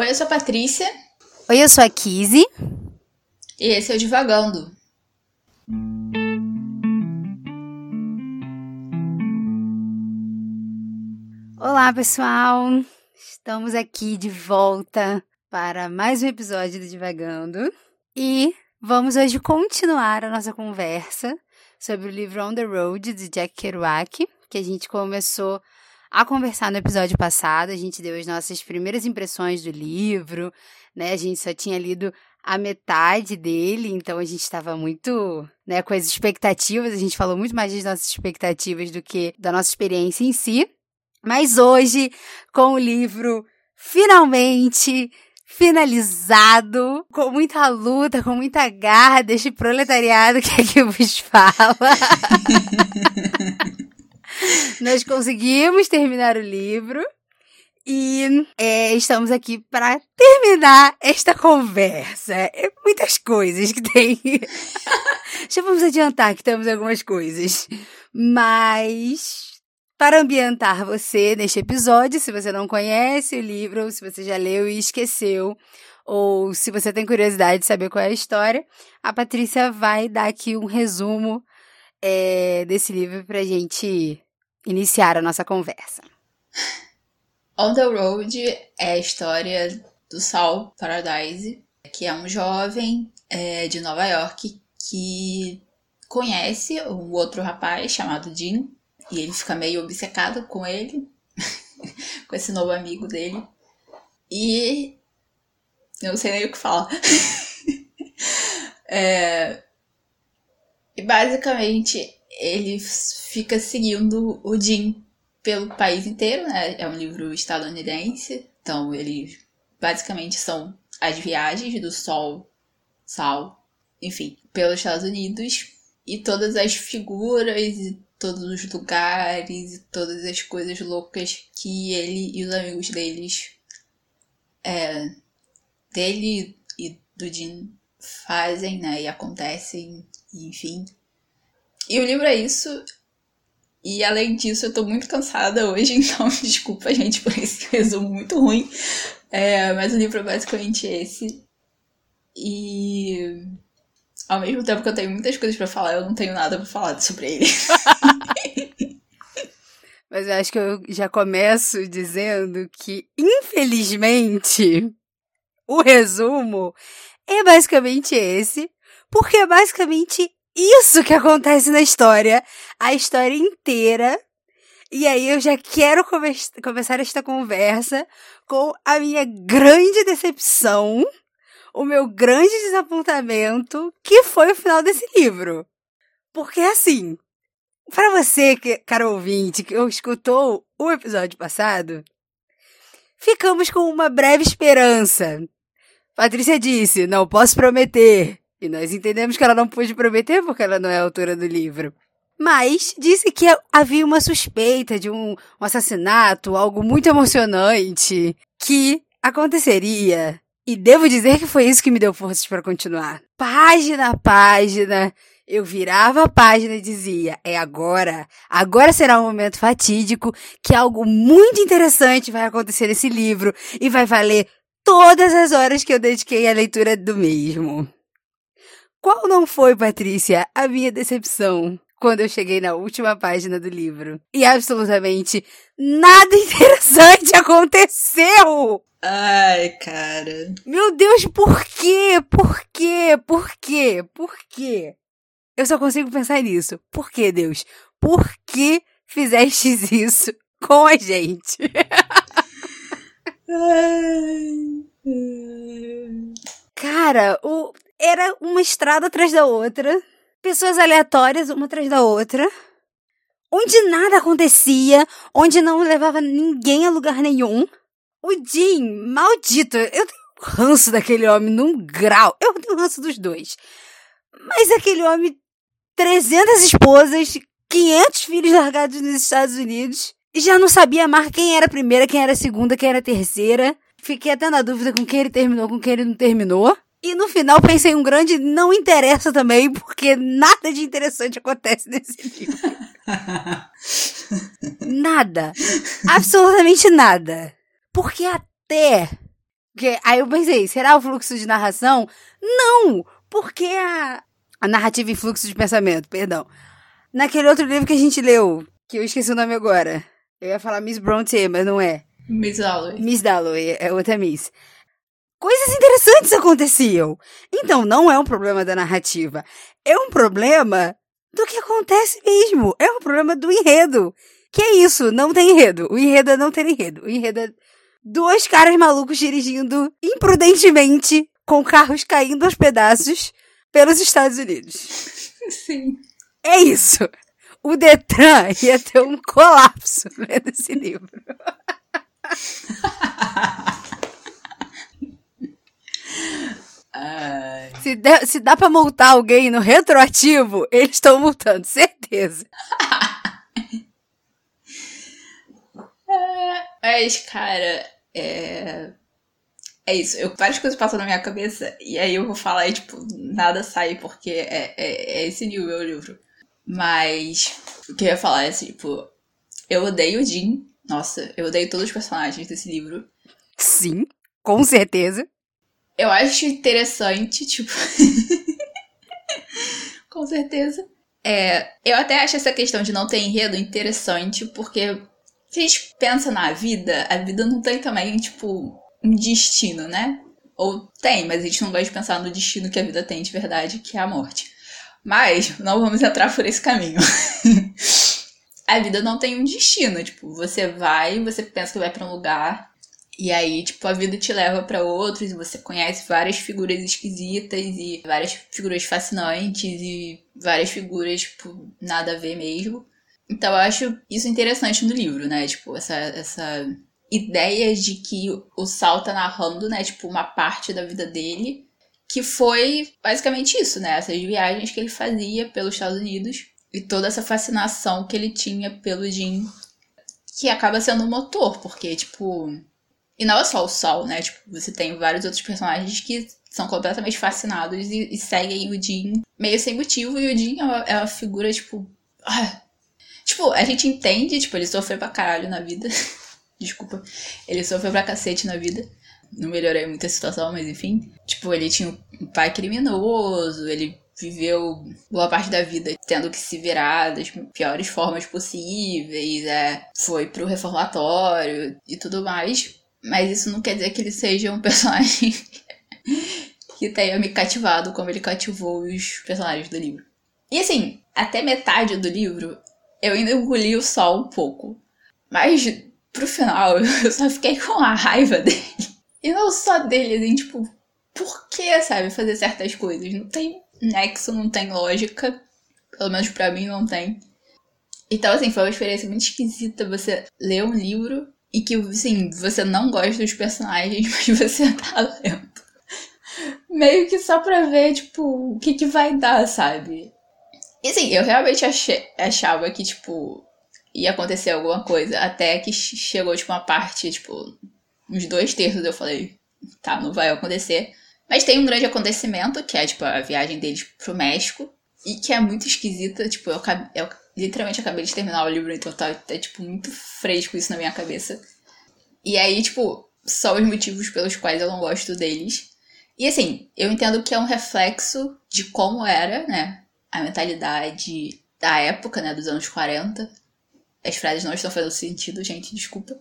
Oi, eu sou a Patrícia. Oi, eu sou a Kizzy. E esse é o Divagando. Olá, pessoal! Estamos aqui de volta para mais um episódio do Divagando e vamos hoje continuar a nossa conversa sobre o livro On the Road de Jack Kerouac, que a gente começou a conversar no episódio passado. A gente deu as nossas primeiras impressões do livro, né? A gente só tinha lido a metade dele, então a gente estava muito, né, com as expectativas. A gente falou muito mais das nossas expectativas do que da nossa experiência em si. Mas hoje, com o livro finalmente finalizado, com muita luta, com muita garra deste proletariado que aqui vos fala. Nós conseguimos terminar o livro e é, estamos aqui para terminar esta conversa. É muitas coisas que tem. Já vamos adiantar que temos algumas coisas. Mas para ambientar você neste episódio, se você não conhece o livro, se você já leu e esqueceu, ou se você tem curiosidade de saber qual é a história, a Patrícia vai dar aqui um resumo é, desse livro para gente iniciar a nossa conversa. On the Road é a história do Saul Paradise, que é um jovem é, de Nova York que conhece um outro rapaz chamado Jim e ele fica meio obcecado com ele, com esse novo amigo dele. E eu não sei nem o que falar. é... E basicamente ele fica seguindo o Jim pelo país inteiro, né? É um livro estadunidense, então ele basicamente são as viagens do Sol, Sal, enfim, pelos Estados Unidos e todas as figuras e todos os lugares e todas as coisas loucas que ele e os amigos deles é, dele e do Jim fazem, né? E acontecem, enfim. E o livro é isso. E além disso, eu tô muito cansada hoje, então desculpa, gente, por esse resumo muito ruim. É, mas o livro é basicamente esse. E ao mesmo tempo que eu tenho muitas coisas para falar, eu não tenho nada para falar sobre ele. Mas eu acho que eu já começo dizendo que, infelizmente, o resumo é basicamente esse, porque é basicamente isso que acontece na história, a história inteira. E aí eu já quero come começar esta conversa com a minha grande decepção o meu grande desapontamento, que foi o final desse livro. Porque assim, para você, cara ouvinte, que escutou o episódio passado, ficamos com uma breve esperança. Patrícia disse: Não posso prometer. E nós entendemos que ela não pôde prometer porque ela não é autora do livro. Mas disse que havia uma suspeita de um, um assassinato, algo muito emocionante, que aconteceria e devo dizer que foi isso que me deu forças para continuar. Página a página, eu virava a página e dizia: é agora. Agora será um momento fatídico que algo muito interessante vai acontecer nesse livro e vai valer todas as horas que eu dediquei à leitura do mesmo. Qual não foi, Patrícia, a minha decepção quando eu cheguei na última página do livro? E absolutamente nada interessante aconteceu! Ai, cara. Meu Deus, por quê? Por quê? Por quê? Por quê? Eu só consigo pensar nisso. Por quê, Deus? Por que fizestes isso com a gente? Cara, o... era uma estrada atrás da outra. Pessoas aleatórias, uma atrás da outra. Onde nada acontecia. Onde não levava ninguém a lugar nenhum. O Jim, maldito, eu tenho ranço daquele homem num grau. Eu tenho ranço dos dois. Mas aquele homem, 300 esposas, 500 filhos largados nos Estados Unidos, e já não sabia amar quem era a primeira, quem era a segunda, quem era a terceira. Fiquei até na dúvida com quem ele terminou, com quem ele não terminou. E no final pensei um grande não interessa também, porque nada de interessante acontece nesse livro. nada. Absolutamente nada. Porque até Porque aí eu pensei, será o fluxo de narração? Não! Porque a, a narrativa em fluxo de pensamento, perdão. Naquele outro livro que a gente leu, que eu esqueci o nome agora. Eu ia falar Miss Bronte, mas não é. Miss Dalloway. Miss Dalloway, é outra Miss. Coisas interessantes aconteciam. Então não é um problema da narrativa. É um problema do que acontece mesmo. É um problema do enredo. Que é isso, não tem enredo. O enredo é não ter enredo. O enredo é dois caras malucos dirigindo imprudentemente com carros caindo aos pedaços pelos Estados Unidos. Sim. É isso. O Detran ia ter um colapso lendo esse livro. Se, der, se dá pra multar alguém no retroativo, eles estão multando, certeza. Mas, cara, é. É isso. Eu, várias coisas passam na minha cabeça e aí eu vou falar e, tipo, nada sai porque é, é, é esse nível o livro. Mas o que eu ia falar é, tipo, eu odeio o Jim. Nossa, eu odeio todos os personagens desse livro. Sim, com certeza. Eu acho interessante, tipo. com certeza. É, eu até acho essa questão de não ter enredo interessante, porque se a gente pensa na vida, a vida não tem também, tipo, um destino, né? Ou tem, mas a gente não gosta de pensar no destino que a vida tem de verdade, que é a morte. Mas não vamos entrar por esse caminho. a vida não tem um destino, tipo, você vai, você pensa que vai para um lugar, e aí, tipo, a vida te leva para outros e você conhece várias figuras esquisitas e várias figuras fascinantes e várias figuras, tipo, nada a ver mesmo. Então eu acho isso interessante no livro, né? Tipo, essa, essa ideia de que o Sal tá narrando, né? Tipo, uma parte da vida dele. Que foi basicamente isso, né? Essas viagens que ele fazia pelos Estados Unidos. E toda essa fascinação que ele tinha pelo Jim. Que acaba sendo um motor, porque, tipo. E não é só o Sol, né? Tipo, você tem vários outros personagens que são completamente fascinados e, e seguem o Jim meio sem motivo. E o Jim é uma, é uma figura, tipo. Ah, Tipo, a gente entende, tipo, ele sofreu pra caralho na vida. Desculpa. Ele sofreu pra cacete na vida. Não melhorei muito a situação, mas enfim. Tipo, ele tinha um pai criminoso, ele viveu boa parte da vida tendo que se virar das piores formas possíveis, é, foi pro reformatório e tudo mais. Mas isso não quer dizer que ele seja um personagem que tenha me cativado como ele cativou os personagens do livro. E assim, até metade do livro eu ainda engoli o sol um pouco. Mas pro final eu só fiquei com a raiva dele. E não só dele, assim, tipo, por que, sabe, fazer certas coisas? Não tem nexo, não tem lógica. Pelo menos pra mim não tem. Então, assim, foi uma experiência muito esquisita você ler um livro e que, assim, você não gosta dos personagens, mas você tá lendo. Meio que só pra ver, tipo, o que que vai dar, sabe? E assim, eu realmente achei, achava que, tipo, ia acontecer alguma coisa. Até que chegou, tipo, uma parte, tipo, uns dois terços eu falei, tá, não vai acontecer. Mas tem um grande acontecimento, que é, tipo, a viagem deles pro México. E que é muito esquisita, tipo, eu, eu literalmente acabei de terminar o livro, então tá, tá, tipo, muito fresco isso na minha cabeça. E aí, tipo, só os motivos pelos quais eu não gosto deles. E assim, eu entendo que é um reflexo de como era, né? a mentalidade da época, né, dos anos 40. As frases não estão fazendo sentido, gente, desculpa.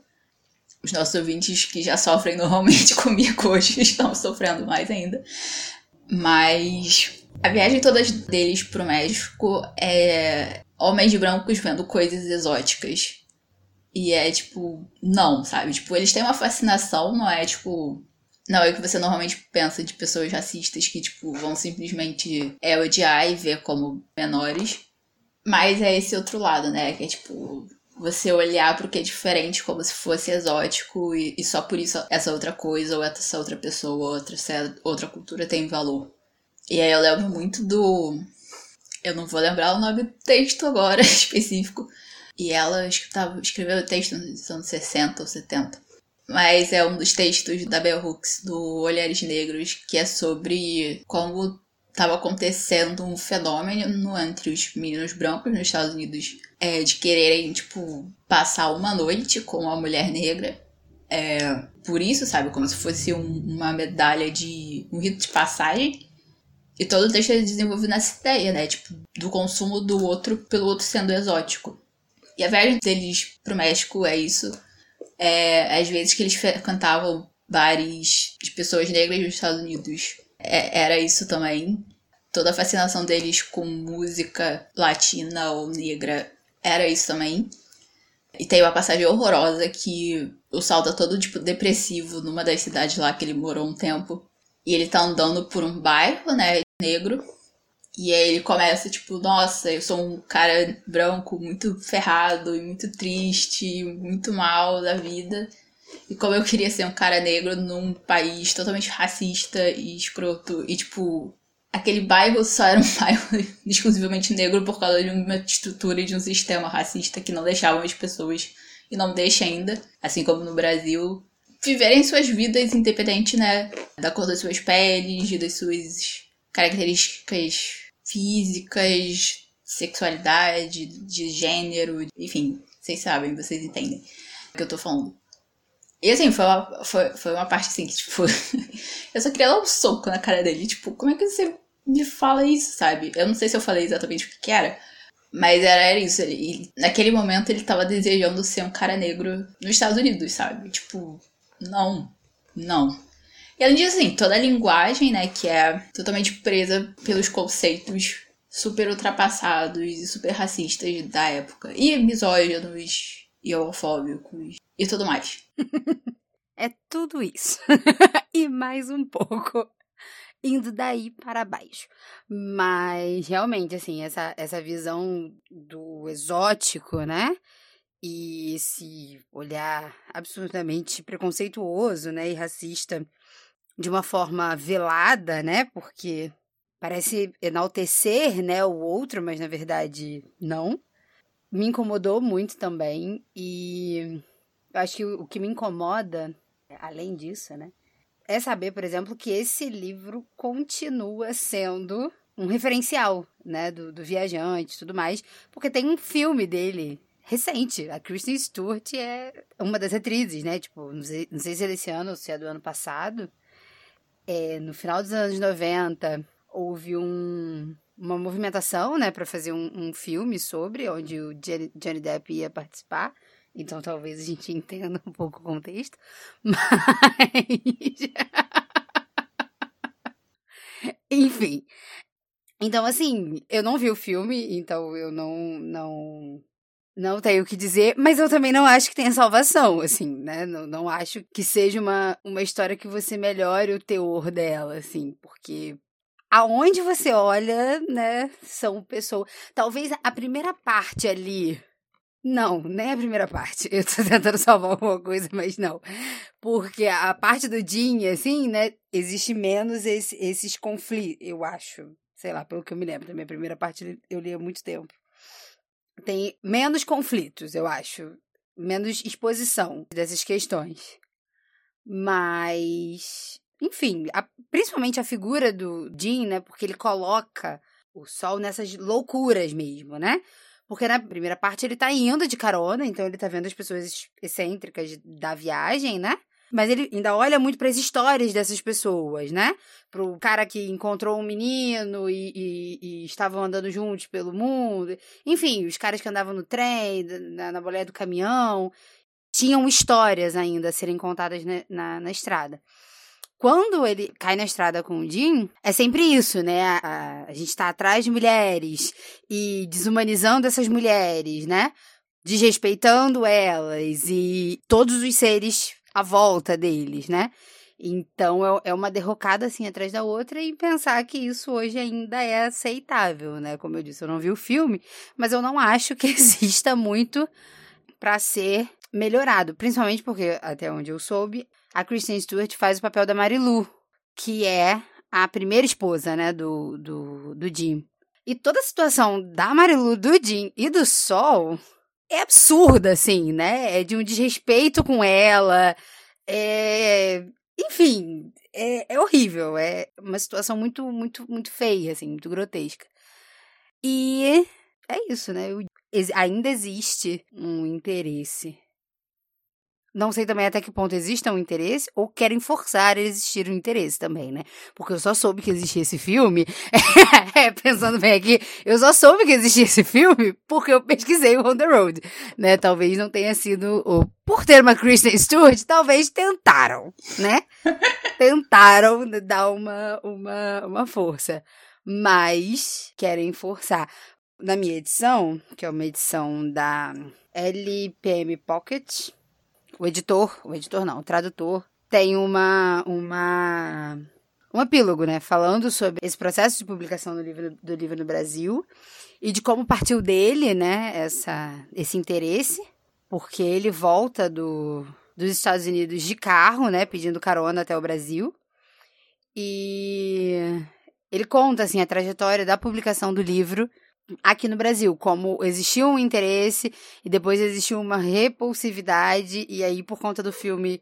Os nossos ouvintes que já sofrem normalmente comigo hoje estão sofrendo mais ainda. Mas a viagem toda deles pro México é homens brancos vendo coisas exóticas. E é tipo, não, sabe? Tipo, eles têm uma fascinação, não é tipo não, é o que você normalmente pensa de pessoas racistas que, tipo, vão simplesmente é, odiar e ver como menores. Mas é esse outro lado, né? Que é tipo, você olhar pro que é diferente como se fosse exótico e, e só por isso essa outra coisa ou essa outra pessoa ou outra, outra cultura tem valor. E aí eu lembro muito do. Eu não vou lembrar o nome do texto agora específico. E ela escreveu o texto nos anos 60 ou 70 mas é um dos textos da Bell Hooks, do Olhares Negros, que é sobre como estava acontecendo um fenômeno entre os meninos brancos nos Estados Unidos é, de quererem, tipo, passar uma noite com uma mulher negra. é, por isso, sabe? Como se fosse um, uma medalha de. um rito de passagem. E todo o texto é desenvolvido nessa ideia, né? Tipo, do consumo do outro pelo outro sendo exótico. E a viagem deles pro México é isso. É, às vezes que eles cantavam bares de pessoas negras nos Estados Unidos. É, era isso também. Toda a fascinação deles com música latina ou negra era isso também. E tem uma passagem horrorosa que o Sal tá todo, tipo, depressivo numa das cidades lá que ele morou um tempo. E ele tá andando por um bairro, né, negro. E aí ele começa, tipo, nossa, eu sou um cara branco muito ferrado e muito triste, muito mal da vida. E como eu queria ser um cara negro num país totalmente racista e escroto. E, tipo, aquele bairro só era um bairro exclusivamente negro por causa de uma estrutura e de um sistema racista que não deixavam as pessoas, e não deixa ainda, assim como no Brasil, viverem suas vidas independente, né, da cor das suas peles, das suas características físicas, sexualidade, de gênero, enfim, vocês sabem, vocês entendem o que eu tô falando. E assim, foi uma, foi, foi uma parte assim que, tipo, eu só queria dar um soco na cara dele. Tipo, como é que você me fala isso, sabe? Eu não sei se eu falei exatamente o que, era, mas era isso. Ele, naquele momento ele tava desejando ser um cara negro nos Estados Unidos, sabe? Tipo, não, não. E além disso, assim, toda a linguagem, né, que é totalmente presa pelos conceitos super ultrapassados e super racistas da época. E misóginos e homofóbicos e tudo mais. é tudo isso. e mais um pouco. Indo daí para baixo. Mas realmente, assim, essa, essa visão do exótico, né? E esse olhar absolutamente preconceituoso, né? E racista de uma forma velada, né? Porque parece enaltecer, né, o outro, mas na verdade não. Me incomodou muito também e acho que o, que me incomoda, além disso, né, é saber, por exemplo, que esse livro continua sendo um referencial, né, do, do viajante e tudo mais, porque tem um filme dele recente. A Kristen Stewart é uma das atrizes, né? Tipo, não sei, não sei se é desse ano ou se é do ano passado. É, no final dos anos 90, houve um, uma movimentação, né, para fazer um, um, filme sobre, onde o Johnny Depp ia participar. Então talvez a gente entenda um pouco o contexto. Mas. Enfim. Então, assim, eu não vi o filme, então eu não, não, não tenho o que dizer, mas eu também não acho que tenha salvação, assim, né? Não, não acho que seja uma, uma história que você melhore o teor dela, assim, porque aonde você olha, né, são pessoas. Talvez a primeira parte ali não, nem a primeira parte. Eu tô tentando salvar alguma coisa, mas não. Porque a parte do Jin, assim, né? Existe menos esse, esses conflitos, eu acho. Sei lá, pelo que eu me lembro da minha primeira parte, eu li há muito tempo. Tem menos conflitos, eu acho. Menos exposição dessas questões. Mas. Enfim, a, principalmente a figura do Jin, né? Porque ele coloca o sol nessas loucuras mesmo, né? Porque na primeira parte ele tá indo de carona, então ele tá vendo as pessoas excêntricas da viagem, né? Mas ele ainda olha muito para as histórias dessas pessoas, né? Pro cara que encontrou um menino e, e, e, estavam andando juntos pelo mundo. Enfim, os caras que andavam no trem, na, na boleia do caminhão. Tinham histórias ainda a serem contadas na, na, na estrada quando ele cai na estrada com o Jim, é sempre isso, né? A, a gente tá atrás de mulheres e desumanizando essas mulheres, né? Desrespeitando elas e todos os seres à volta deles, né? Então é, é uma derrocada assim atrás da outra e pensar que isso hoje ainda é aceitável, né? Como eu disse, eu não vi o filme, mas eu não acho que exista muito para ser melhorado, principalmente porque até onde eu soube, a Kristen Stewart faz o papel da Marilu, que é a primeira esposa, né, do, do, do Jim. E toda a situação da Marilu, do Jim e do Sol é absurda, assim, né? É de um desrespeito com ela. É... Enfim, é, é horrível. É uma situação muito, muito, muito feia, assim, muito grotesca. E é isso, né? Ainda existe um interesse Não sei também até que ponto exista um interesse ou querem forçar a existir um interesse também, né? Porque eu só soube que existia esse filme. é, pensando bem aqui, eu só soube que existia esse filme porque eu pesquisei o On the Road, né? Talvez não tenha sido o por ter uma Kristen Stewart, talvez tentaram, né? tentaram dar uma, uma, uma força. Mas querem forçar. Na minha edição, que é uma edição da LPM Pocket, o editor, o editor não, o tradutor, tem uma, uma, um epílogo, né, falando sobre esse processo de publicação do livro, do livro no Brasil e de como partiu dele, né, essa, esse interesse, porque ele volta do, dos Estados Unidos de carro, né, pedindo carona até o Brasil, e ele conta, assim, a trajetória da publicação do livro aqui no Brasil, como existiu um interesse e depois existiu uma repulsividade, e aí por conta do filme,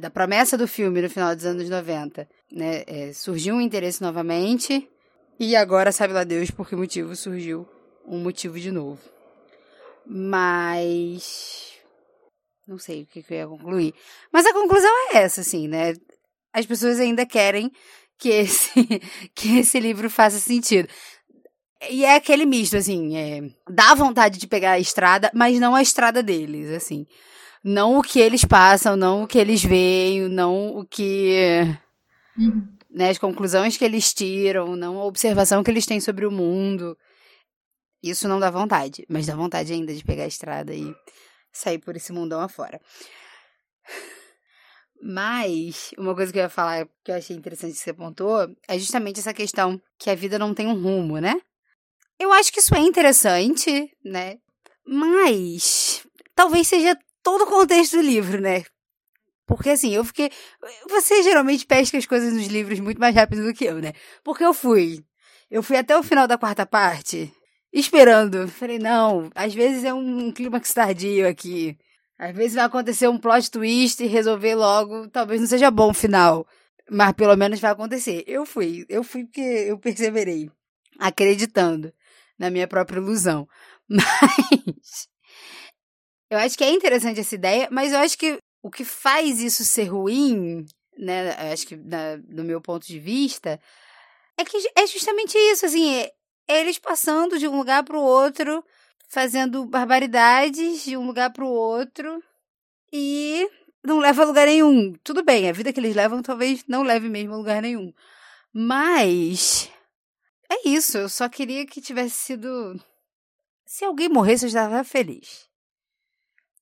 da promessa do filme no final dos anos 90, né, é, surgiu um interesse novamente, e agora sabe lá Deus por que motivo surgiu um motivo de novo. Mas. Não sei o que, eu ia concluir. Mas a conclusão é essa, assim, né? As pessoas ainda querem que esse, que esse livro faça sentido. E é aquele misto, assim, é, dá vontade de pegar a estrada, mas não a estrada deles, assim. Não o que eles passam, não o que eles veem, não o que. Uhum. Né, as conclusões que eles tiram, não a observação que eles têm sobre o mundo. Isso não dá vontade, mas dá vontade ainda de pegar a estrada e sair por esse mundão afora. Mas, uma coisa que eu ia falar que eu achei interessante que você apontou é justamente essa questão que a vida não tem um rumo, né? Eu acho que isso é interessante, né? Mas talvez seja todo o contexto do livro, né? Porque assim, eu fiquei. Você geralmente pesca as coisas nos livros muito mais rápido do que eu, né? Porque eu fui. Eu fui até o final da quarta parte, esperando. Falei, não, às vezes é um clímax tardio aqui. Às vezes vai acontecer um plot twist e resolver logo. Talvez não seja bom o final. Mas pelo menos vai acontecer. Eu fui. Eu fui porque eu perseverei. Acreditando na minha própria ilusão. Mas eu acho que é interessante essa ideia, mas eu acho que o que faz isso ser ruim, né, acho que na, do meu ponto de vista, é que é justamente isso, assim, é, é eles passando de um lugar para o outro, fazendo barbaridades de um lugar para o outro e não leva a lugar nenhum. Tudo bem, a vida que eles levam talvez não leve mesmo a lugar nenhum. Mas é isso, eu só queria que tivesse sido. Se alguém morresse, eu estava feliz.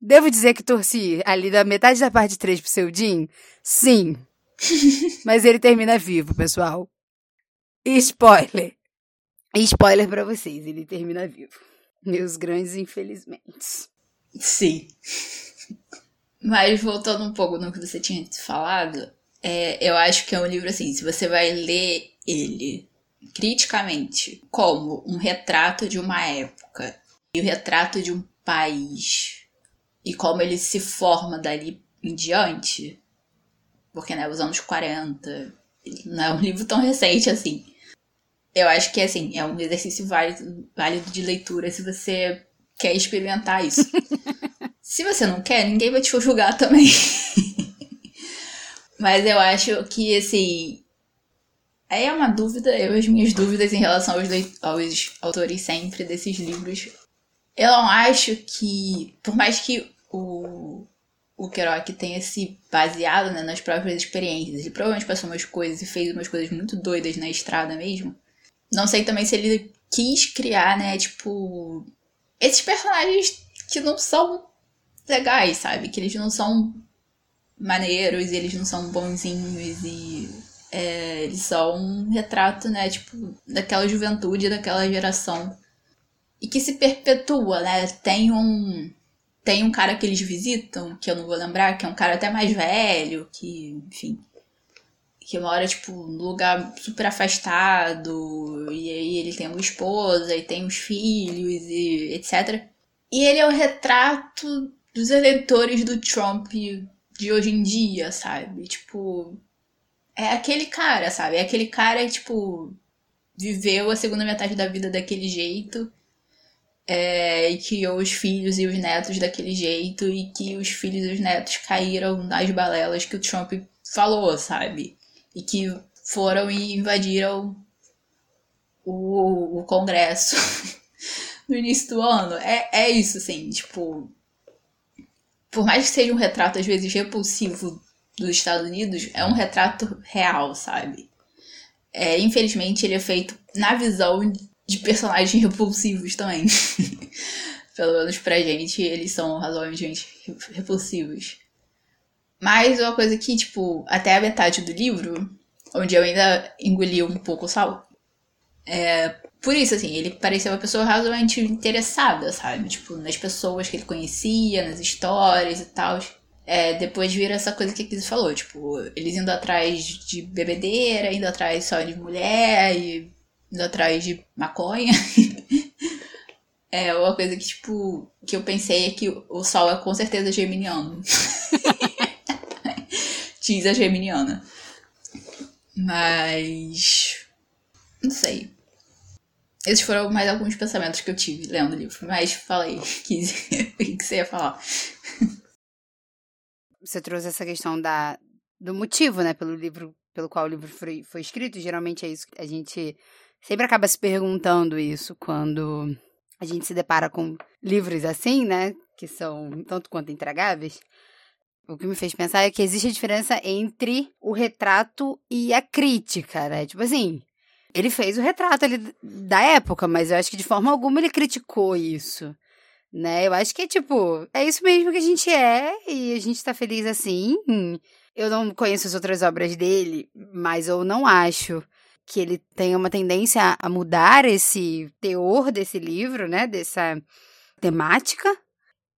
Devo dizer que torci ali da metade da parte 3 pro seu Jim? Sim. Mas ele termina vivo, pessoal. spoiler. spoiler para vocês, ele termina vivo. Meus grandes infelizmente. Sim. Mas voltando um pouco no que você tinha falado, é, eu acho que é um livro assim, se você vai ler ele criticamente como um retrato de uma época e o retrato de um país e como ele se forma dali em diante, porque né, os anos 40 não é um livro tão recente assim. Eu acho que assim, é um exercício válido, válido de leitura se você quer experimentar isso. se você não quer, ninguém vai te julgar também. Mas eu acho que assim, é uma dúvida, eu as minhas dúvidas em relação aos, aos autores sempre desses livros. Eu não acho que, por mais que o, o Kerouac tenha se baseado né, nas próprias experiências, ele provavelmente passou umas coisas e fez umas coisas muito doidas na estrada mesmo. Não sei também se ele quis criar, né, tipo, esses personagens que não são legais, sabe? Que eles não são maneiros, eles não são bonzinhos e é, eles são um retrato, né, tipo, daquela juventude, daquela geração. E que se perpetua, né? Tem um. Tem um cara que eles visitam, que eu não vou lembrar, que é um cara até mais velho, que, enfim. Que mora, tipo, num lugar super afastado. E aí ele tem uma esposa, e tem os filhos, e etc. E ele é o retrato dos eleitores do Trump de hoje em dia, sabe? Tipo, é aquele cara, sabe? É aquele cara, tipo, viveu a segunda metade da vida daquele jeito. é, e criou os filhos e os netos daquele jeito e que os filhos e os netos caíram nas balelas que o Trump falou, sabe? E que foram e invadiram o, o Congresso no início do ano. É, é isso, assim, tipo. Por mais que seja um retrato, às vezes, repulsivo dos Estados Unidos, é um retrato real, sabe? É, infelizmente, ele é feito na visão de personagens repulsivos também. Pelo menos pra gente, eles são razoavelmente repulsivos. Mas uma coisa que, tipo, até a metade do livro, onde eu ainda engoli um pouco o sal, é, por isso, assim, ele parecia uma pessoa razoavelmente interessada, sabe? Tipo, nas pessoas que ele conhecia, nas histórias e tal. É, depois vira essa coisa que a Kizzy falou, tipo, eles indo atrás de bebedeira, indo atrás só de mulher, e indo atrás de maconha. é uma coisa que, tipo, que eu pensei é que o sol é com certeza geminiano. Diz a geminiana. Mas. Não sei. Esses foram mais alguns pensamentos que eu tive lendo o livro. Mas aí, Kizzy, o que você ia falar? Você trouxe essa questão da, do motivo, né, pelo livro, pelo qual o livro foi, foi escrito. Geralmente é isso que a gente sempre acaba se perguntando isso quando a gente se depara com livros assim, né, que são tanto quanto intragáveis. O que me fez pensar é que existe a diferença entre o retrato e a crítica, né? Tipo assim, ele fez o retrato ali da época, mas eu acho que de forma alguma ele criticou isso né? Eu acho que, tipo, é isso mesmo que a gente é e a gente tá feliz assim. Eu não conheço as outras obras dele, mas eu não acho que ele tenha uma tendência a mudar esse teor desse livro, né? Dessa temática.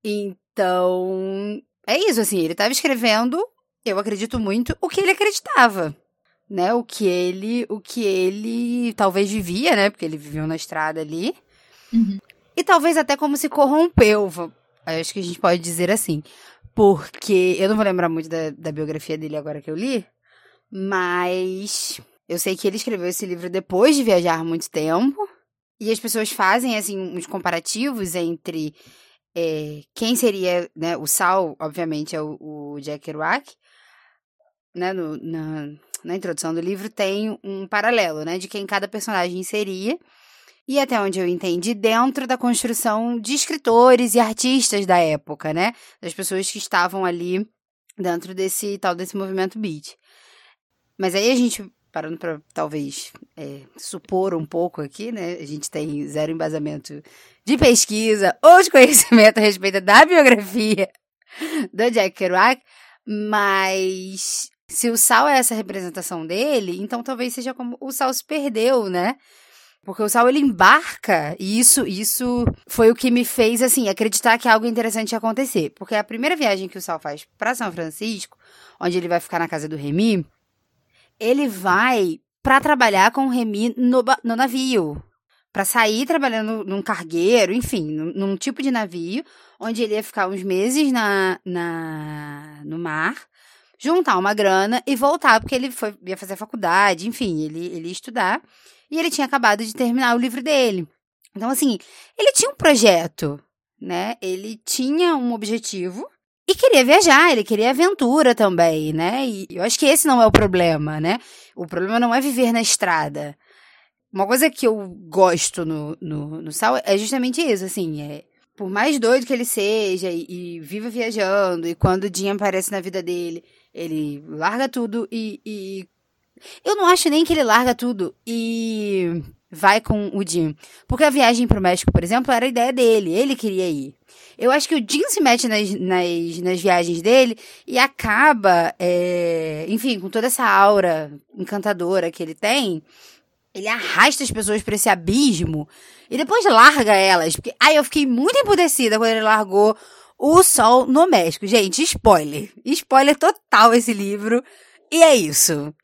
Então, é isso, assim, ele estava escrevendo, eu acredito muito, o que ele acreditava. Né, o que ele, o que ele talvez vivia, né, porque ele viveu na estrada ali. Uhum. E talvez até como se corrompeu, acho que a gente pode dizer assim. Porque eu não vou lembrar muito da, da biografia dele agora que eu li, mas eu sei que ele escreveu esse livro depois de viajar muito tempo. E as pessoas fazem, assim, uns comparativos entre é, quem seria, né, o Sal, obviamente, é o, o Jack Kerouac, né, no, na, na introdução do livro tem um paralelo, né, de quem cada personagem seria e até onde eu entendi, dentro da construção de escritores e artistas da época, né? Das pessoas que estavam ali dentro desse tal desse movimento beat. Mas aí a gente, parando para talvez é, supor um pouco aqui, né? A gente tem zero embasamento de pesquisa ou de conhecimento a respeito da biografia do Jack Kerouac, mas se o Sal é essa representação dele, então talvez seja como o Sal se perdeu, né? Porque o Sal ele embarca e isso isso foi o que me fez assim acreditar que algo interessante ia acontecer, porque a primeira viagem que o Sal faz para São Francisco, onde ele vai ficar na casa do Remy, ele vai para trabalhar com o Remy no, no navio, para sair trabalhando num cargueiro, enfim, num, num, tipo de navio, onde ele ia ficar uns meses na, na no mar, juntar uma grana e voltar, porque ele foi, ia fazer faculdade, enfim, ele, ele ia estudar e ele tinha acabado de terminar o livro dele. Então, assim, ele tinha um projeto, né? Ele tinha um objetivo e queria viajar, ele queria aventura também, né? E eu acho que esse não é o problema, né? O problema não é viver na estrada. Uma coisa que eu gosto no, no, no Sal é justamente isso, assim, é por mais doido que ele seja e, e viva viajando, e quando o Jim aparece na vida dele, ele larga tudo e, e eu não acho nem que ele larga tudo e vai com o Jim. Porque a viagem pro México, por exemplo, era a ideia dele. Ele queria ir. Eu acho que o Jim se mete nas, nas, nas viagens dele e acaba, é, enfim, com toda essa aura encantadora que ele tem, ele arrasta as pessoas para esse abismo e depois larga elas. Porque, aí eu fiquei muito emputecida quando ele largou o sol no México. Gente, spoiler. Spoiler total esse livro. E é isso.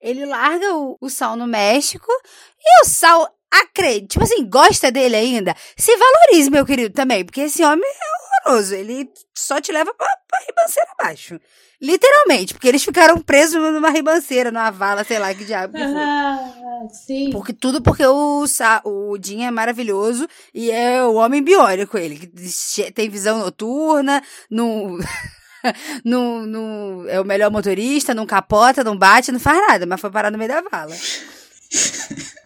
Ele larga o, o Sal no México e o Sal acredita, tipo assim, gosta dele ainda. Se valorize, meu querido, também, porque esse homem é horroroso. Ele só te leva pra, pra ribanceira abaixo. Literalmente, porque eles ficaram presos numa ribanceira, numa vala, sei lá que diabo que foi. sim. Porque, tudo porque o, o Jim é maravilhoso e é o homem biônico, ele. Que tem visão noturna, não. não, não é o melhor motorista, não capota, não bate, não faz nada, mas foi parar no meio da vala.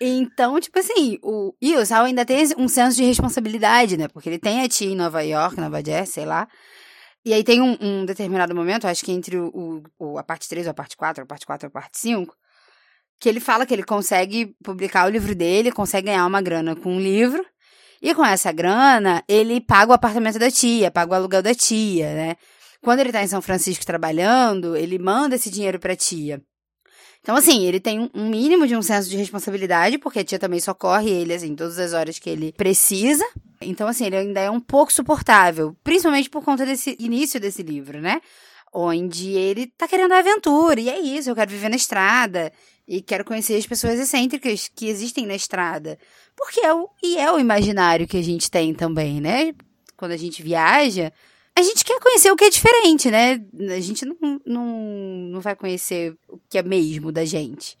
Então, tipo assim, o, e o Sal ainda tem um senso de responsabilidade, né? Porque ele tem a tia em Nova York, Nova Jersey, sei lá. E aí tem um, um determinado momento, acho que entre o, o, a parte 3 ou a parte 4, a parte 4 ou a parte 5, que ele fala que ele consegue publicar o livro dele, consegue ganhar uma grana com um livro, e com essa grana, ele paga o apartamento da tia, paga o aluguel da tia, né? Quando ele tá em São Francisco trabalhando, ele manda esse dinheiro pra tia. Então, assim, ele tem um mínimo de um senso de responsabilidade, porque a tia também socorre ele, assim, todas as horas que ele precisa. Então, assim, ele ainda é um pouco suportável, principalmente por conta desse início desse livro, né? Onde ele tá querendo a aventura, e é isso, eu quero viver na estrada, e quero conhecer as pessoas excêntricas que existem na estrada. Porque é o, e é o imaginário que a gente tem também, né? Quando a gente viaja, a gente quer conhecer o que é diferente, né? A gente não, não, não vai conhecer o que é mesmo da gente.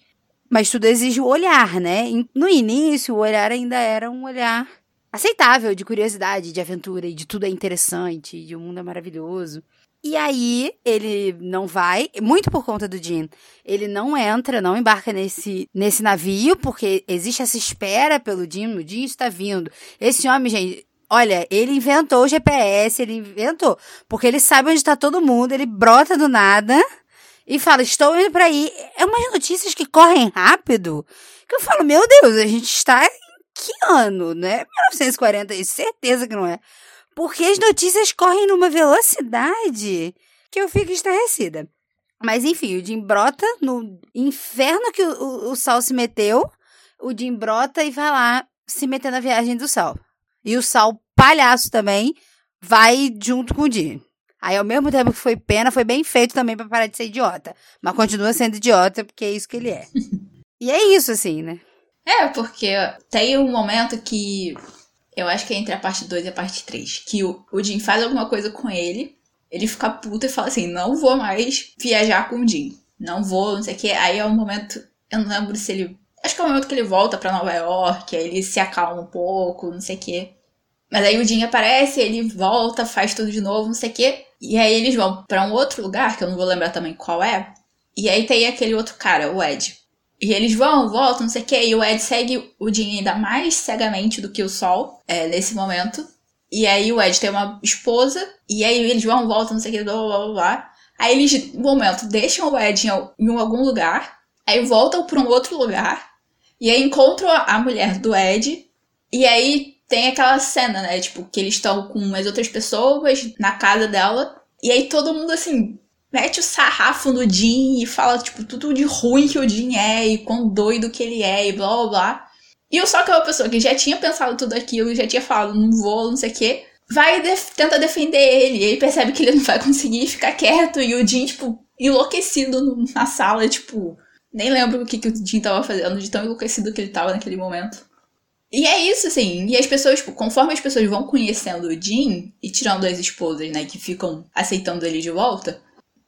Mas tudo exige o olhar, né? No início, o olhar ainda era um olhar aceitável, de curiosidade, de aventura, e de tudo é interessante, de o mundo é maravilhoso. E aí, ele não vai, muito por conta do Jean, ele não entra, não embarca nesse, nesse navio, porque existe essa espera pelo Jean, o Jean está vindo. Esse homem, gente, Olha, ele inventou o GPS, ele inventou. Porque ele sabe onde está todo mundo, ele brota do nada e fala: Estou indo para aí. É umas notícias que correm rápido. Que eu falo: Meu Deus, a gente está em que ano, né? 1940, certeza que não é. Porque as notícias correm numa velocidade que eu fico estarrecida. Mas enfim, o Jim brota no inferno que o, o, o Sol se meteu. O Jim brota e vai lá se meter na viagem do Sol. E o Sal, palhaço também, vai junto com o Di. Aí, ao mesmo tempo que foi pena, foi bem feito também para parar de ser idiota. Mas continua sendo idiota porque é isso que ele é. e é isso, assim, né? É, porque tem um momento que eu acho que é entre a parte 2 e a parte 3, que o, o Jim faz alguma coisa com ele, ele fica puto e fala assim: não vou mais viajar com o Jim. Não vou, não sei o que. Aí é um momento. Eu não lembro se ele Acho que é o momento que ele volta para Nova York, aí ele se acalma um pouco, não sei o quê. Mas aí o Jim aparece, ele volta, faz tudo de novo, não sei o quê. E aí eles vão para um outro lugar, que eu não vou lembrar também qual é. E aí tem aquele outro cara, o Ed. E eles vão, voltam, não sei o quê. E o Ed segue o Jim ainda mais cegamente do que o Sol, é, nesse momento. E aí o Ed tem uma esposa, e aí eles vão, voltam, não sei o que, blá blá blá blá. Aí eles, no momento, deixam o Ed em, em algum lugar, aí voltam para um outro lugar, e aí encontram a mulher do Ed. E aí tem aquela cena, né? Tipo, que eles estão com as outras pessoas na casa dela. E aí todo mundo, assim, mete o sarrafo no Jim e fala, tipo, tudo de ruim que o Jim é e quão doido que ele é e blá blá blá. E eu sou aquela pessoa que já tinha pensado tudo aquilo, já tinha falado, não vou, não sei o quê. Vai e def tenta defender ele. E aí percebe que ele não vai conseguir ficar quieto. E o Jim, tipo, enlouquecido na sala, tipo, nem lembro o que, que o Jim tava fazendo, de tão enlouquecido que ele tava naquele momento. E é isso, assim. E as pessoas, tipo, conforme as pessoas vão conhecendo o Jim e tirando as esposas, né, que ficam aceitando ele de volta,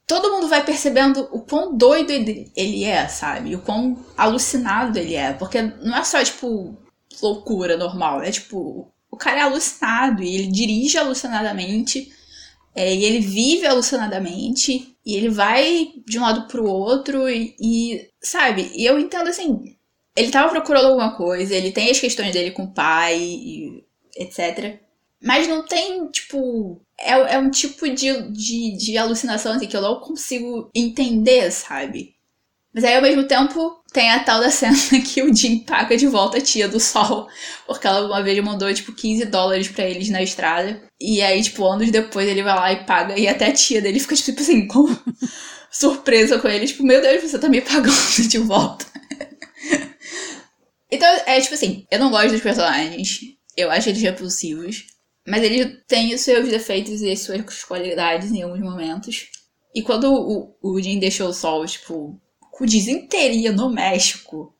todo mundo vai percebendo o quão doido ele é, sabe? O quão alucinado ele é. Porque não é só, tipo, loucura normal. É tipo, o cara é alucinado e ele dirige alucinadamente. É, e ele vive alucinadamente. E ele vai de um lado pro outro e, e sabe? E eu entendo assim, ele tava procurando alguma coisa, ele tem as questões dele com o pai, e etc. Mas não tem, tipo. É, é um tipo de, de, de alucinação assim, que eu não consigo entender, sabe? Mas aí ao mesmo tempo tem a tal da cena que o Jim paga de volta a tia do sol, porque ela uma vez mandou tipo 15 dólares para eles na estrada. E aí, tipo, anos depois ele vai lá e paga, e até a tia dele fica tipo assim, com surpresa com ele, tipo, meu Deus, você tá me pagando de volta. então, é tipo assim, eu não gosto dos personagens, eu acho eles repulsivos, mas eles têm os seus defeitos e as suas qualidades em alguns momentos. E quando o, o Jim deixou o sol, tipo, com desinteria no México,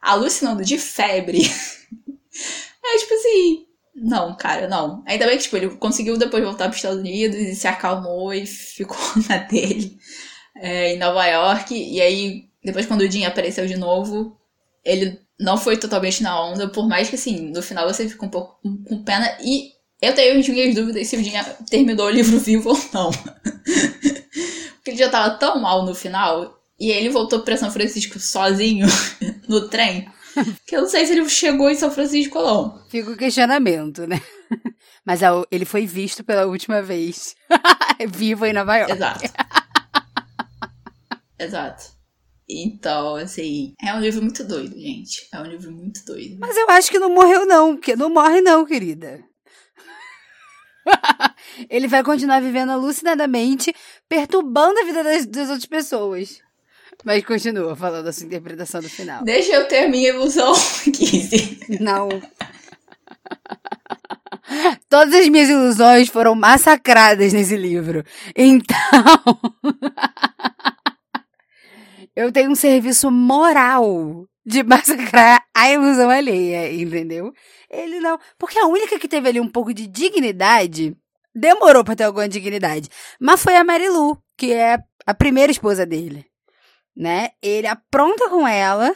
alucinando de febre. é tipo assim. Não, cara, não. Ainda bem que, tipo, ele conseguiu depois voltar para os Estados Unidos e se acalmou e ficou na dele é, em Nova York. E aí depois quando o Jim apareceu de novo, ele não foi totalmente na onda, por mais que assim, no final você fica um pouco com pena e eu tenho as minhas dúvidas se o Jim terminou o livro vivo ou não. Porque ele já tava tão mal no final e ele voltou pra São Francisco sozinho no trem. Que eu não sei se ele chegou em São Francisco ou não. Fica o questionamento, né? Mas ele foi visto pela última vez vivo em Nova York. Exato. Exato. Então, assim, é um livro muito doido, gente. É um livro muito doido. Mas eu acho que não morreu, não. Que não morre, não, querida. ele vai continuar vivendo alucinadamente, perturbando a vida das, das outras pessoas. Mas continua falando a sua interpretação do final. Deixa eu ter minha ilusão, Kizzy. Não. Todas as minhas ilusões foram massacradas nesse livro. Então. eu tenho um serviço moral de massacrar a ilusão alheia, entendeu? Ele não. Porque a única que teve ali um pouco de dignidade demorou pra ter alguma dignidade. Mas foi a Marilu, que é a primeira esposa dele. Né? Ele apronta com ela,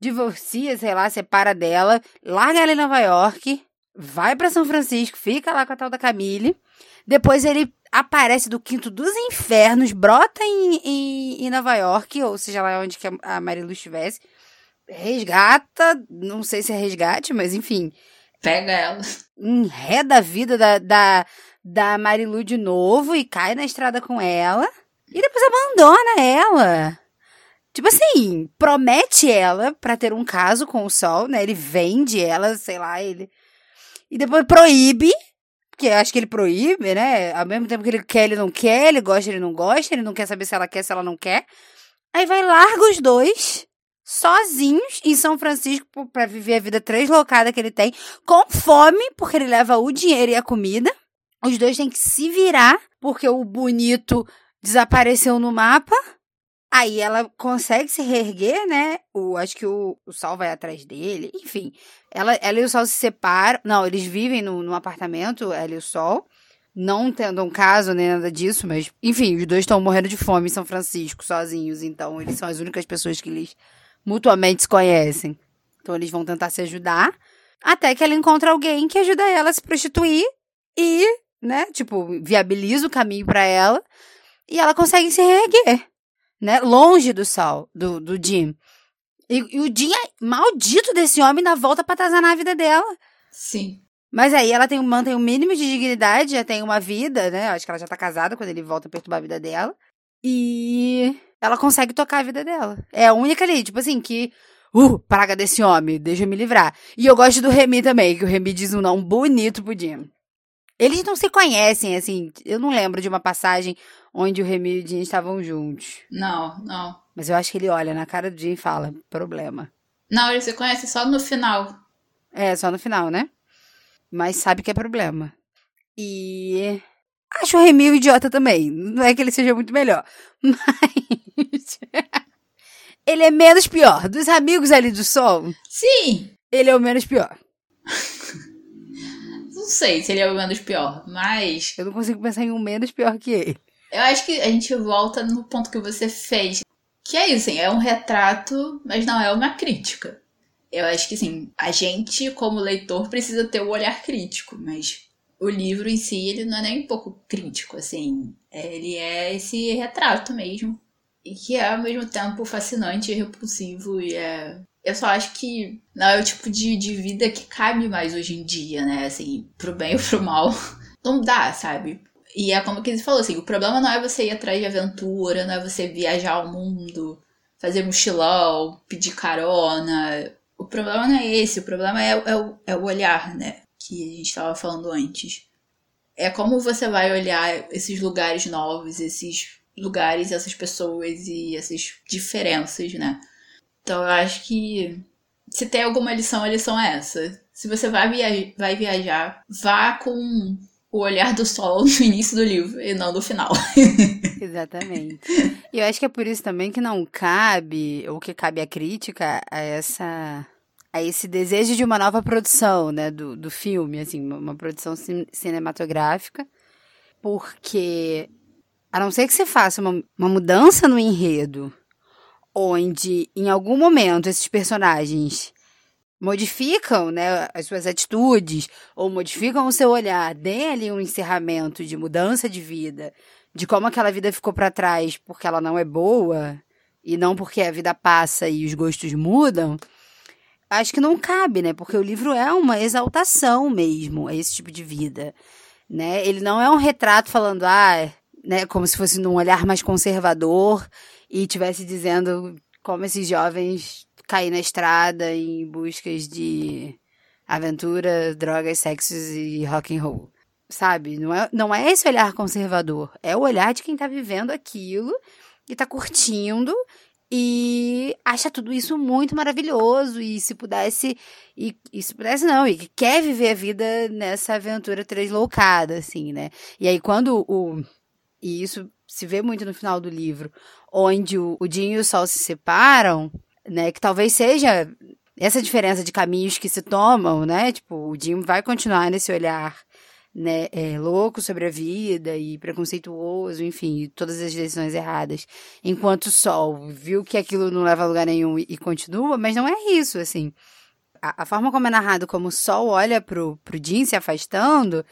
divorcia, sei lá, separa dela, larga ela em Nova York, vai para São Francisco, fica lá com a tal da Camille. Depois ele aparece do quinto dos infernos, brota em, em, em Nova York, ou seja lá onde que a Marilu estivesse, resgata, não sei se é resgate, mas enfim. Pega ela. Enreda a vida da, da, da Marilu de novo e cai na estrada com ela. E depois abandona ela. Tipo assim, promete ela para ter um caso com o Sol, né? Ele vende ela, sei lá, ele. E depois proíbe, porque acho que ele proíbe, né? Ao mesmo tempo que ele quer, ele não quer, ele gosta, ele não gosta, ele não quer saber se ela quer, se ela não quer. Aí vai, larga os dois sozinhos em São Francisco para viver a vida translocada que ele tem, com fome, porque ele leva o dinheiro e a comida. Os dois têm que se virar, porque o bonito desapareceu no mapa. Aí ela consegue se reerguer, né? O, acho que o, o Sol vai atrás dele. Enfim, ela, ela e o Sol se separam. Não, eles vivem no, no apartamento, ela e o Sol. Não tendo um caso nem nada disso, mas, enfim, os dois estão morrendo de fome em São Francisco, sozinhos. Então, eles são as únicas pessoas que eles mutuamente se conhecem. Então eles vão tentar se ajudar até que ela encontra alguém que ajuda ela a se prostituir e, né, tipo, viabiliza o caminho para ela e ela consegue se reerguer, né, longe do Sal, do, do Jim. E, e o Jim é maldito desse homem dá volta pra atazanar a vida dela. Sim. Mas aí ela tem, mantém o um mínimo de dignidade, já tem uma vida, né? Acho que ela já tá casada quando ele volta a perturbar a vida dela. E ela consegue tocar a vida dela. É a única ali, tipo assim, que. Uh, praga desse homem, deixa eu me livrar. E eu gosto do Remy também, que o Remy diz um não bonito pro Jim. Eles não se conhecem, assim. Eu não lembro de uma passagem onde o Remy e o Jim estavam juntos. Não, não. Mas eu acho que ele olha na cara do Jim e fala: problema. Não, eles se conhecem só no final. É, só no final, né? Mas sabe que é problema. E. Acho o Remy um idiota também. Não é que ele seja muito melhor. Mas. ele é menos pior. Dos amigos ali do Sol. Sim! Ele é o menos pior. não sei se ele é o menos pior, mas. Eu não consigo pensar em um menos pior que ele. Eu acho que a gente volta no ponto que você fez. Que é isso, assim, é um retrato, mas não é uma crítica. Eu acho que, assim, a gente, como leitor, precisa ter o um olhar crítico, mas o livro em si, ele não é nem um pouco crítico, assim. Ele é esse retrato mesmo. E que é, ao mesmo tempo, fascinante e repulsivo. E é... Eu só acho que não é o tipo de, de vida que cabe mais hoje em dia, né? Assim, pro bem ou pro mal. Não dá, sabe? E é como que ele falou, assim, o problema não é você ir atrás de aventura, não é você viajar ao mundo, fazer mochilão, pedir carona. O problema não é esse, o problema é, é, é o olhar, né? Que a gente estava falando antes. É como você vai olhar esses lugares novos, esses lugares, essas pessoas e essas diferenças, né? Então eu acho que se tem alguma lição, a lição é essa. Se você vai, via vai viajar, vá com o olhar do sol no início do livro e não no final. Exatamente. E eu acho que é por isso também que não cabe, ou que cabe a crítica a essa a esse desejo de uma nova produção, né, do, do filme, assim, uma produção cin cinematográfica, porque a não ser que você faça uma, uma mudança no enredo, onde em algum momento esses personagens modificam né, as suas atitudes ou modificam o seu olhar, deem ali um encerramento de mudança de vida, de como aquela vida ficou para trás porque ela não é boa e não porque a vida passa e os gostos mudam, acho que não cabe, né? Porque o livro é uma exaltação mesmo a esse tipo de vida, né? Ele não é um retrato falando, ah, né, como se fosse num olhar mais conservador e tivesse dizendo como esses jovens cair na estrada em buscas de aventura, drogas, sexos e rock and roll. Sabe? Não é, não é esse olhar conservador. É o olhar de quem tá vivendo aquilo e tá curtindo e acha tudo isso muito maravilhoso e se pudesse e, e, se pudesse não e que quer viver a vida nessa aventura tresloucada assim né e aí quando o e isso se vê muito no final do livro onde o, o Jim e o Sol se separam né? Que talvez seja essa diferença de caminhos que se tomam, né? Tipo, o Jim vai continuar nesse olhar, né, é, louco sobre a vida e preconceituoso, enfim, todas as decisões erradas. Enquanto o Sol viu que aquilo não leva a lugar nenhum e, e continua, mas não é isso, assim. A, a, forma como é narrado, como o Sol olha pro, pro Jim se afastando,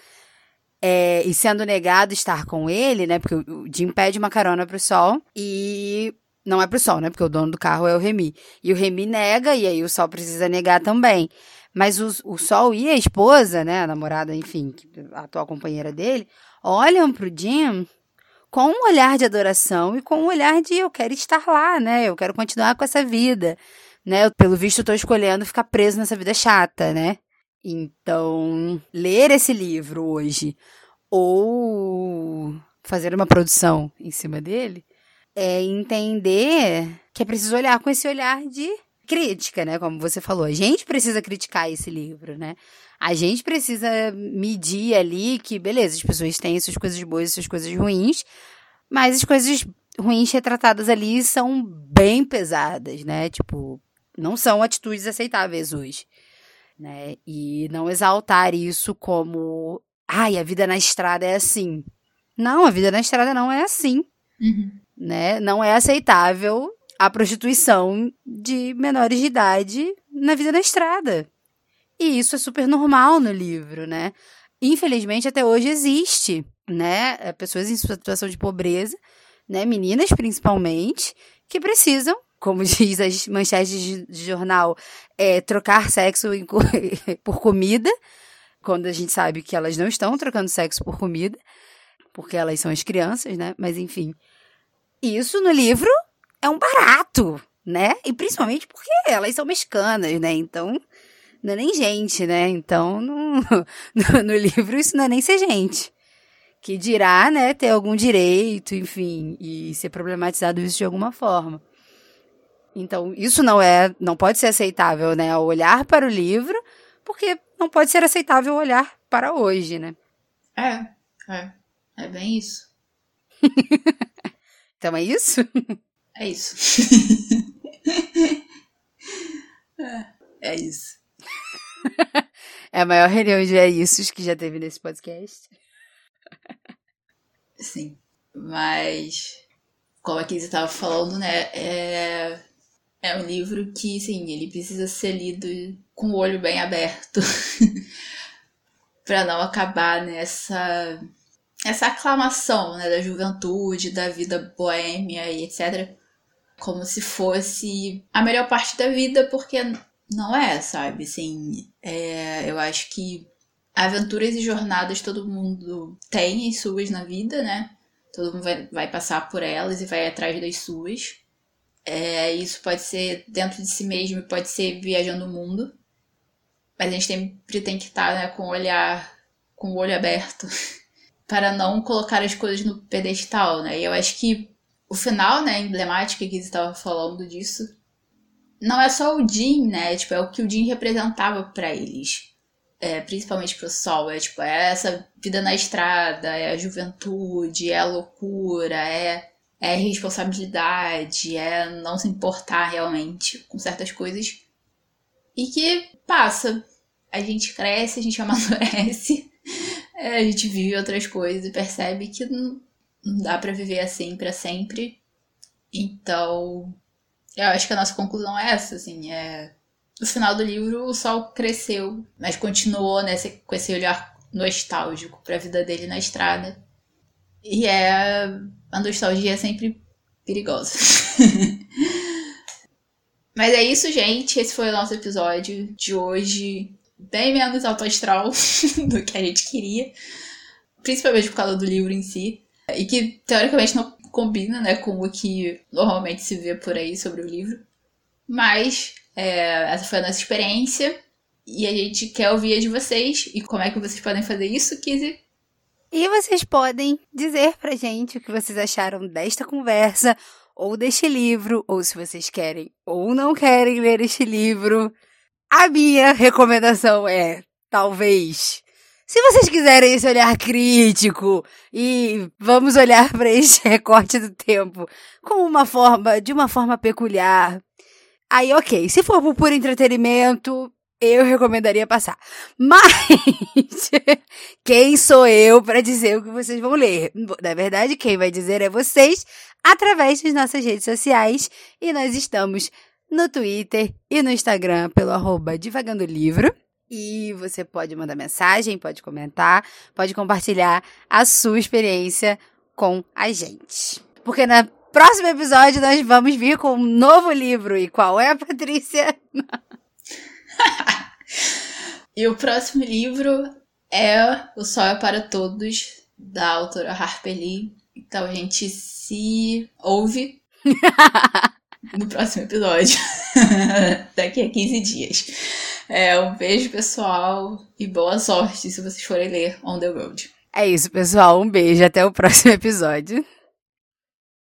é, e sendo negado estar com ele, né? Porque o, o Jim pede uma carona pro Sol e não é pro Sol, né? Porque o dono do carro é o Remy. E o Remy nega, e aí o Sol precisa negar também. Mas o, o Sol e a esposa, né? A namorada, enfim, a atual companheira dele, olham pro Jim com um olhar de adoração e com um olhar de eu quero estar lá, né? Eu quero continuar com essa vida, né? Eu, pelo visto, estou escolhendo ficar preso nessa vida chata, né? Então, ler esse livro hoje ou fazer uma produção em cima dele é entender que é preciso olhar com esse olhar de crítica, né? Como você falou, a gente precisa criticar esse livro, né? A gente precisa medir ali que, beleza, as pessoas têm suas coisas boas e suas coisas ruins, mas as coisas ruins retratadas ali são bem pesadas, né? Tipo, não são atitudes aceitáveis hoje, né? E não exaltar isso como, ai, a vida na estrada é assim. Não, a vida na estrada não é assim. Uhum né? Não é aceitável a prostituição de menores de idade na vida na estrada. E isso é super normal no livro, né? Infelizmente, até hoje existe, né? É, pessoas em situação de pobreza, né? Meninas, principalmente, que precisam, como diz as manchetes de jornal, é, trocar sexo por comida, quando a gente sabe que elas não estão trocando sexo por comida, porque elas são as crianças, né? Mas enfim, isso no livro é um barato, né? E principalmente porque elas são mexicanas, né? Então, não é nem gente, né? Então, no, no, no livro isso não é nem ser gente. Que dirá, né, ter algum direito, enfim, e ser problematizado isso de alguma forma. Então, isso não é, não pode ser aceitável, né? Olhar para o livro, porque não pode ser aceitável olhar para hoje, né? É, é. É bem isso. Então é isso? É isso. é, isso. é a maior reunião de é isso que já teve nesse podcast. Sim. Mas, como a Kizzy estava falando, né? É, é um livro que, sim, ele precisa ser lido com o olho bem aberto. para não acabar nessa essa aclamação né, da juventude, da vida boêmia e etc. Como se fosse a melhor parte da vida, porque não é, sabe? Assim, é, eu acho que aventuras e jornadas todo mundo tem as suas na vida, né? Todo mundo vai, vai passar por elas e vai atrás das suas. É, isso pode ser dentro de si mesmo, pode ser viajando o mundo. Mas a gente sempre tem que estar né, com o olhar, com o olho aberto para não colocar as coisas no pedestal, né? E eu acho que o final, né, emblemático que estava falando disso, não é só o Jim, né? Tipo, é o que o Jim representava para eles. É, principalmente pro Sol. É tipo, é essa vida na estrada, é a juventude, é a loucura, é, é responsabilidade, é não se importar realmente com certas coisas. E que passa. A gente cresce, a gente amadurece é, a gente vive outras coisas e percebe que não dá para viver assim para sempre. Então, Eu acho que a nossa conclusão é essa, assim, é... No final do livro, o Sol cresceu, mas continuou nessa, com esse olhar nostálgico para a vida dele na estrada. E é... A nostalgia é sempre perigosa. mas é isso, gente. Esse foi o nosso episódio de hoje. Bem menos alto astral do que a gente queria. Principalmente por causa do livro em si. E que, teoricamente, não combina né, com o que normalmente se vê por aí sobre o livro. Mas é, essa foi a nossa experiência e a gente quer ouvir a de vocês. E como é que vocês podem fazer isso, Kizzy? E vocês podem dizer pra gente o que vocês acharam desta conversa, ou deste livro, ou se vocês querem ou não querem ler este livro. A minha recomendação é, talvez, se vocês quiserem esse olhar crítico e vamos olhar para este recorte do tempo como uma forma, de uma forma peculiar, aí ok. Se for por puro entretenimento, eu recomendaria passar. Mas quem sou eu para dizer o que vocês vão ler? Na verdade, quem vai dizer é vocês através das nossas redes sociais e nós estamos no Twitter e no Instagram pelo arroba Divagando Livro. E você pode mandar mensagem, pode comentar, pode compartilhar a sua experiência com a gente. Porque no próximo episódio nós vamos vir com um novo livro. E qual é, Patrícia? e o próximo livro é O Sol é para Todos, da autora Harper Lee. Então a gente se ouve no próximo episódio, daqui a 15 dias. É, um beijo, pessoal, e boa sorte se vocês forem ler On the Road. É isso, pessoal. Um beijo. Até o próximo episódio.